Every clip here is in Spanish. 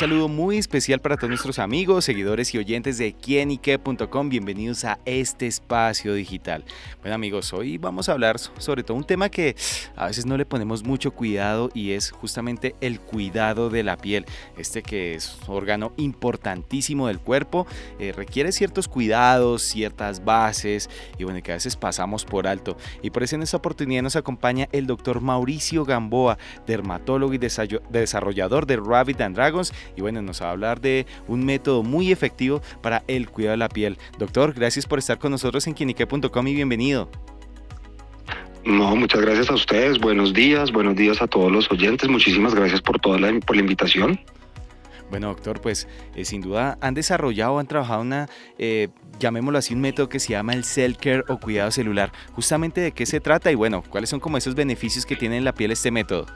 saludo muy especial para todos nuestros amigos, seguidores y oyentes de quienique.com. Bienvenidos a este espacio digital. Bueno amigos, hoy vamos a hablar sobre todo un tema que a veces no le ponemos mucho cuidado y es justamente el cuidado de la piel. Este que es un órgano importantísimo del cuerpo, eh, requiere ciertos cuidados, ciertas bases y bueno, que a veces pasamos por alto. Y por eso en esta oportunidad nos acompaña el doctor Mauricio Gamboa, dermatólogo y desarrollador de Rabbit and Dragons y bueno, nos va a hablar de un método muy efectivo para el cuidado de la piel. Doctor, gracias por estar con nosotros en quinique.com y bienvenido. No, muchas gracias a ustedes. Buenos días, buenos días a todos los oyentes. Muchísimas gracias por toda la, por la invitación. Bueno, doctor, pues eh, sin duda han desarrollado, han trabajado una, eh, llamémoslo así, un método que se llama el cell care o cuidado celular. Justamente de qué se trata y bueno, cuáles son como esos beneficios que tiene en la piel este método.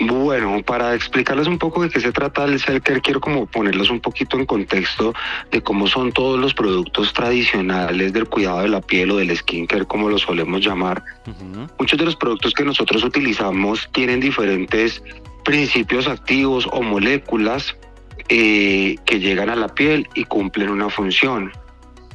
Bueno, para explicarles un poco de qué se trata el Care, quiero como ponerlos un poquito en contexto de cómo son todos los productos tradicionales del cuidado de la piel o del skincare, como lo solemos llamar. Muchos de los productos que nosotros utilizamos tienen diferentes principios activos o moléculas eh, que llegan a la piel y cumplen una función.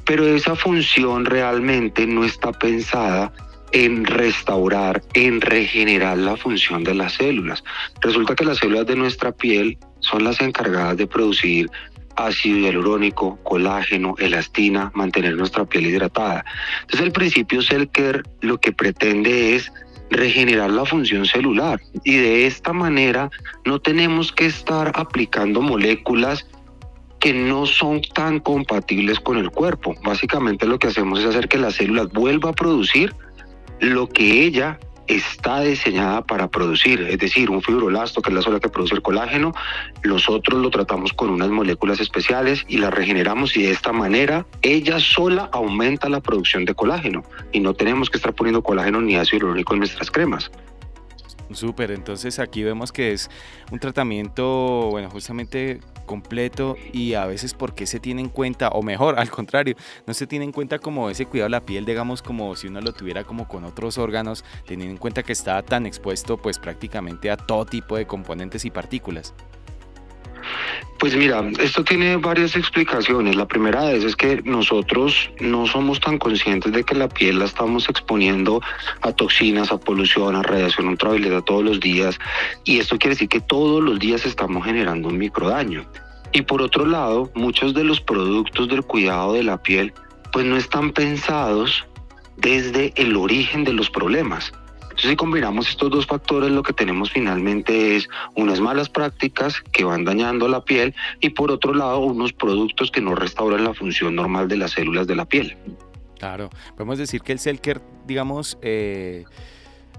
Pero esa función realmente no está pensada en restaurar, en regenerar la función de las células. Resulta que las células de nuestra piel son las encargadas de producir ácido hialurónico, colágeno, elastina, mantener nuestra piel hidratada. Entonces el principio Care lo que pretende es regenerar la función celular y de esta manera no tenemos que estar aplicando moléculas que no son tan compatibles con el cuerpo. Básicamente lo que hacemos es hacer que las células vuelvan a producir lo que ella está diseñada para producir, es decir, un fibrolasto, que es la sola que produce el colágeno, nosotros lo tratamos con unas moléculas especiales y las regeneramos y de esta manera ella sola aumenta la producción de colágeno y no tenemos que estar poniendo colágeno ni ácido hialurónico en nuestras cremas. Súper, entonces aquí vemos que es un tratamiento, bueno, justamente completo y a veces porque se tiene en cuenta, o mejor, al contrario, no se tiene en cuenta como ese cuidado de la piel, digamos, como si uno lo tuviera como con otros órganos, teniendo en cuenta que está tan expuesto pues prácticamente a todo tipo de componentes y partículas. Pues mira, esto tiene varias explicaciones. La primera de es que nosotros no somos tan conscientes de que la piel la estamos exponiendo a toxinas, a polución, a radiación ultravioleta todos los días. Y esto quiere decir que todos los días estamos generando un microdaño. Y por otro lado, muchos de los productos del cuidado de la piel pues no están pensados desde el origen de los problemas. Entonces, si combinamos estos dos factores, lo que tenemos finalmente es unas malas prácticas que van dañando la piel y por otro lado, unos productos que no restauran la función normal de las células de la piel. Claro, podemos decir que el Selker, digamos, eh,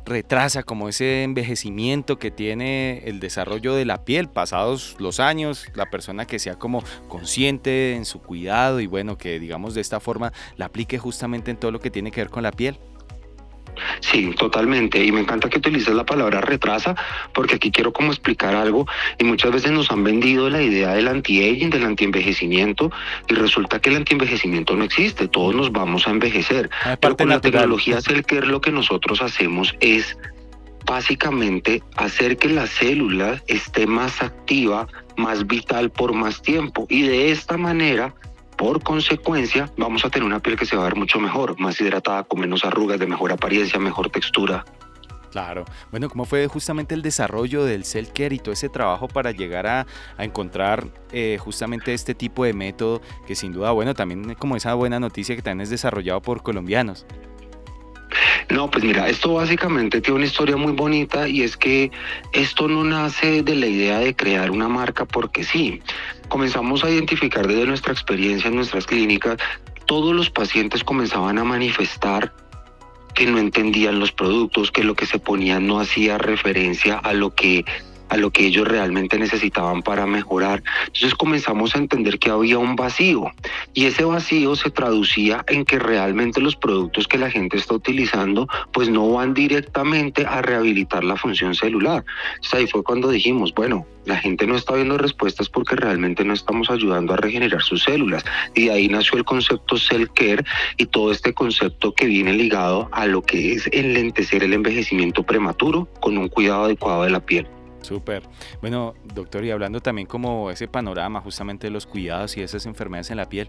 retrasa como ese envejecimiento que tiene el desarrollo de la piel pasados los años, la persona que sea como consciente en su cuidado y bueno, que digamos de esta forma la aplique justamente en todo lo que tiene que ver con la piel. Sí, totalmente. Y me encanta que utilices la palabra retrasa, porque aquí quiero como explicar algo. Y muchas veces nos han vendido la idea del anti-aging, del anti-envejecimiento, y resulta que el anti-envejecimiento no existe. Todos nos vamos a envejecer. Pero con la tecnología Cellcare lo que nosotros hacemos es básicamente hacer que la célula esté más activa, más vital por más tiempo. Y de esta manera por consecuencia, vamos a tener una piel que se va a ver mucho mejor, más hidratada, con menos arrugas, de mejor apariencia, mejor textura. Claro. Bueno, ¿cómo fue justamente el desarrollo del Cell Care y todo ese trabajo para llegar a, encontrar eh, justamente este tipo de método que sin duda, bueno, también como esa buena noticia que también es desarrollado por colombianos? No, pues mira, esto básicamente tiene una historia muy bonita y es que esto no nace de la idea de crear una marca porque sí. Comenzamos a identificar desde nuestra experiencia en nuestras clínicas, todos los pacientes comenzaban a manifestar que no entendían los productos, que lo que se ponía no hacía referencia a lo que a lo que ellos realmente necesitaban para mejorar. Entonces comenzamos a entender que había un vacío y ese vacío se traducía en que realmente los productos que la gente está utilizando pues no van directamente a rehabilitar la función celular. Ahí fue cuando dijimos, bueno, la gente no está viendo respuestas porque realmente no estamos ayudando a regenerar sus células. Y de ahí nació el concepto Cell Care y todo este concepto que viene ligado a lo que es enlentecer el envejecimiento prematuro con un cuidado adecuado de la piel. Súper. Bueno, doctor, y hablando también como ese panorama justamente de los cuidados y esas enfermedades en la piel,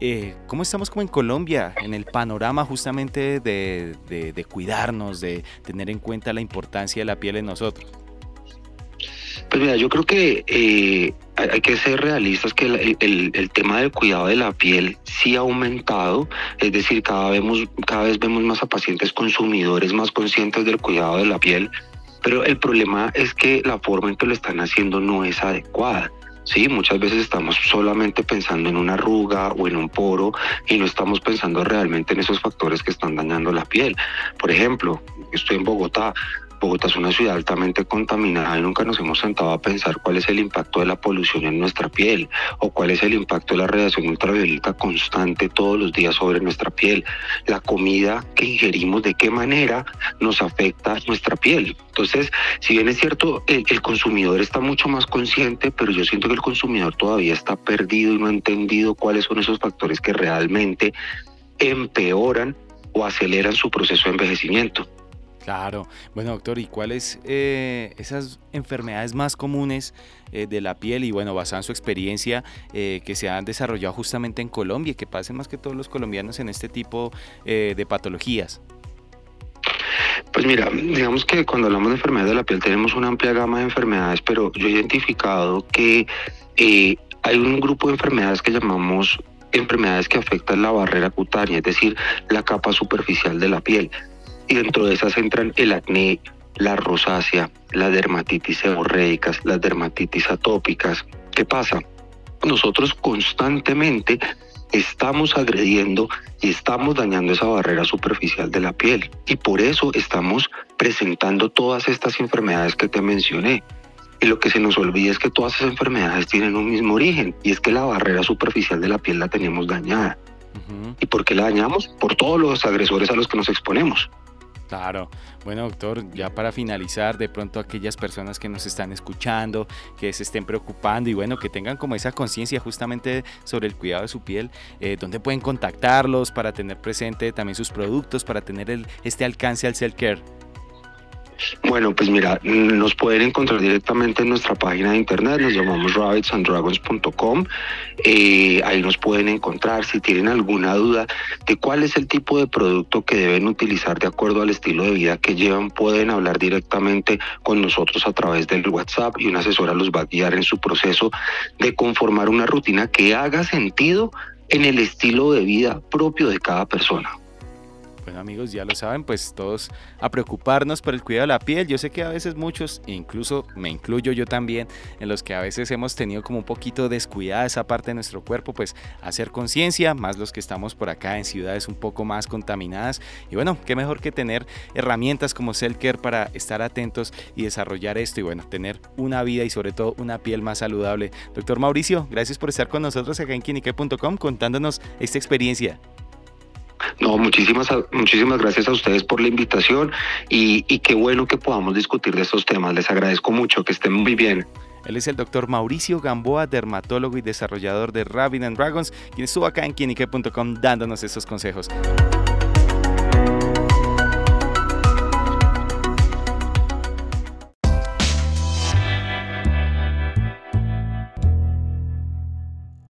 eh, ¿cómo estamos como en Colombia en el panorama justamente de, cuidarnos, de tener en cuenta la importancia de la piel en nosotros? Pues mira, yo creo que eh, hay que ser realistas que el, el, tema del cuidado de la piel sí ha aumentado, es decir, cada vez, cada vez vemos más a pacientes consumidores más conscientes del cuidado de la piel pero el problema es que la forma en que lo están haciendo no es adecuada. Sí, muchas veces estamos solamente pensando en una arruga o en un poro y no estamos pensando realmente en esos factores que están dañando la piel. Por ejemplo, estoy en Bogotá, Bogotá es una ciudad altamente contaminada y nunca nos hemos sentado a pensar cuál es el impacto de la polución en nuestra piel o cuál es el impacto de la radiación ultravioleta constante todos los días sobre nuestra piel. La comida que ingerimos, de qué manera nos afecta nuestra piel. Entonces, si bien es cierto, el, el consumidor está mucho más consciente, pero yo siento que el consumidor todavía está perdido y no ha entendido cuáles son esos factores que realmente empeoran o aceleran su proceso de envejecimiento. Claro. Bueno, doctor, ¿y cuáles eh, esas enfermedades más comunes eh, de la piel y, bueno, basada en su experiencia, eh, que se han desarrollado justamente en Colombia y que pasen más que todos los colombianos en este tipo de patologías? Pues mira, digamos que cuando hablamos de enfermedades de la piel tenemos una amplia gama de enfermedades, pero yo he identificado que hay un grupo de enfermedades que llamamos enfermedades que afectan la barrera cutánea, es decir, la capa superficial de la piel y dentro de esas entran el acné, la rosácea, las dermatitis seborreicas, las dermatitis atópicas. ¿Qué pasa? Nosotros constantemente estamos agrediendo y estamos dañando esa barrera superficial de la piel y por eso estamos presentando todas estas enfermedades que te mencioné. Y lo que se nos olvida es que todas esas enfermedades tienen un mismo origen y es que la barrera superficial de la piel la tenemos dañada. ¿Y por qué la dañamos? Por todos los agresores a los que nos exponemos. Claro. Bueno, doctor, ya para finalizar, de pronto aquellas personas que nos están escuchando, que se estén preocupando y bueno, que tengan como esa conciencia justamente sobre el cuidado de su piel, eh, ¿dónde pueden contactarlos para tener presente también sus productos, para tener el, este alcance al self-care? Bueno, pues mira, nos pueden encontrar directamente en nuestra página de internet, nos llamamos rabbitsanddragons.com. Eh, ahí nos pueden encontrar. Si tienen alguna duda de cuál es el tipo de producto que deben utilizar de acuerdo al estilo de vida que llevan, pueden hablar directamente con nosotros a través del WhatsApp y una asesora los va a guiar en su proceso de conformar una rutina que haga sentido en el estilo de vida propio de cada persona. Bueno amigos, ya lo saben, pues todos a preocuparnos por el cuidado de la piel. Yo sé que a veces muchos, incluso me incluyo yo también, en los que a veces hemos tenido como un poquito descuidada esa parte de nuestro cuerpo, pues hacer conciencia, más los que estamos por acá en ciudades un poco más contaminadas. Y bueno, qué mejor que tener herramientas como Care para estar atentos y desarrollar esto y bueno, tener una vida y sobre todo una piel más saludable. Doctor Mauricio, gracias por estar con nosotros acá en Kinique.com contándonos esta experiencia. No, muchísimas, muchísimas gracias a ustedes por la invitación y, qué bueno que podamos discutir de estos temas. Les agradezco mucho, que estén muy bien. Él es el doctor Mauricio Gamboa, dermatólogo y desarrollador de Rabbit and Dragons, quien estuvo acá en Kinique.com dándonos esos consejos.